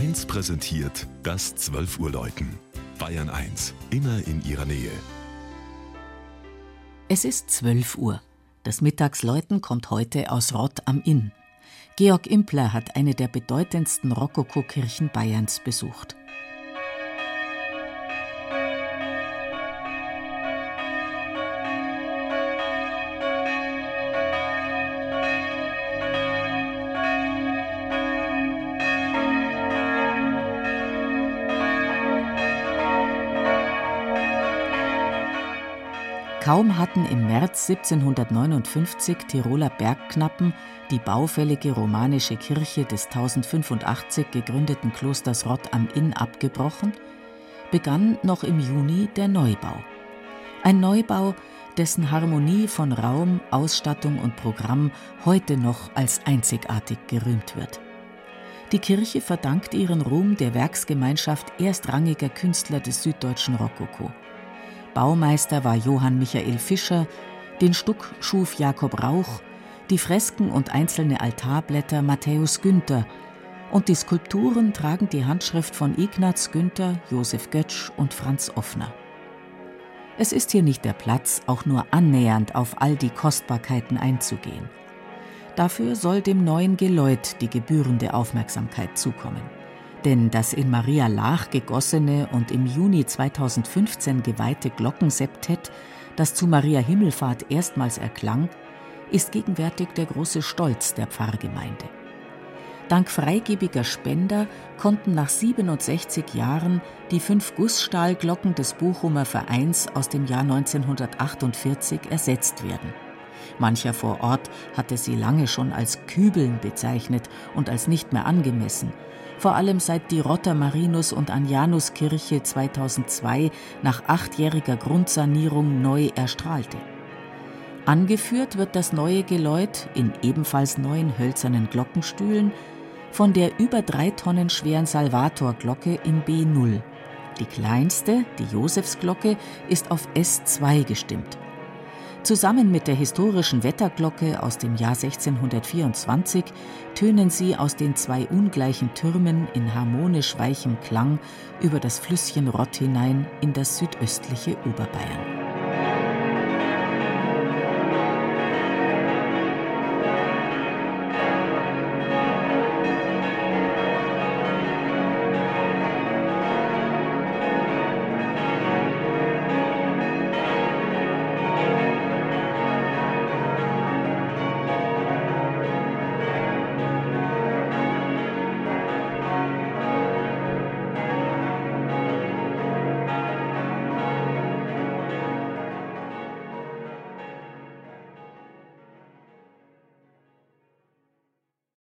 1 präsentiert das 12 Uhr Läuten. Bayern 1, immer in ihrer Nähe. Es ist 12 Uhr. Das Mittagsläuten kommt heute aus Rott am Inn. Georg Impler hat eine der bedeutendsten Rokokokirchen Bayerns besucht. Kaum hatten im März 1759 Tiroler Bergknappen die baufällige romanische Kirche des 1085 gegründeten Klosters Rott am Inn abgebrochen, begann noch im Juni der Neubau. Ein Neubau, dessen Harmonie von Raum, Ausstattung und Programm heute noch als einzigartig gerühmt wird. Die Kirche verdankt ihren Ruhm der Werksgemeinschaft erstrangiger Künstler des süddeutschen Rokoko. Baumeister war Johann Michael Fischer, den Stuck schuf Jakob Rauch, die Fresken und einzelne Altarblätter Matthäus Günther und die Skulpturen tragen die Handschrift von Ignaz Günther, Josef Götsch und Franz Offner. Es ist hier nicht der Platz, auch nur annähernd auf all die Kostbarkeiten einzugehen. Dafür soll dem neuen Geläut die gebührende Aufmerksamkeit zukommen. Denn das in Maria Laach gegossene und im Juni 2015 geweihte Glockenseptett, das zu Maria Himmelfahrt erstmals erklang, ist gegenwärtig der große Stolz der Pfarrgemeinde. Dank freigebiger Spender konnten nach 67 Jahren die fünf Gussstahlglocken des Bochumer Vereins aus dem Jahr 1948 ersetzt werden. Mancher vor Ort hatte sie lange schon als Kübeln bezeichnet und als nicht mehr angemessen, vor allem seit die Rotter Marinus- und Anjanuskirche 2002 nach achtjähriger Grundsanierung neu erstrahlte. Angeführt wird das neue Geläut in ebenfalls neuen hölzernen Glockenstühlen von der über drei Tonnen schweren Salvatorglocke in B0. Die kleinste, die Josefsglocke, ist auf S2 gestimmt. Zusammen mit der historischen Wetterglocke aus dem Jahr 1624 tönen sie aus den zwei ungleichen Türmen in harmonisch weichem Klang über das Flüsschen Rott hinein in das südöstliche Oberbayern.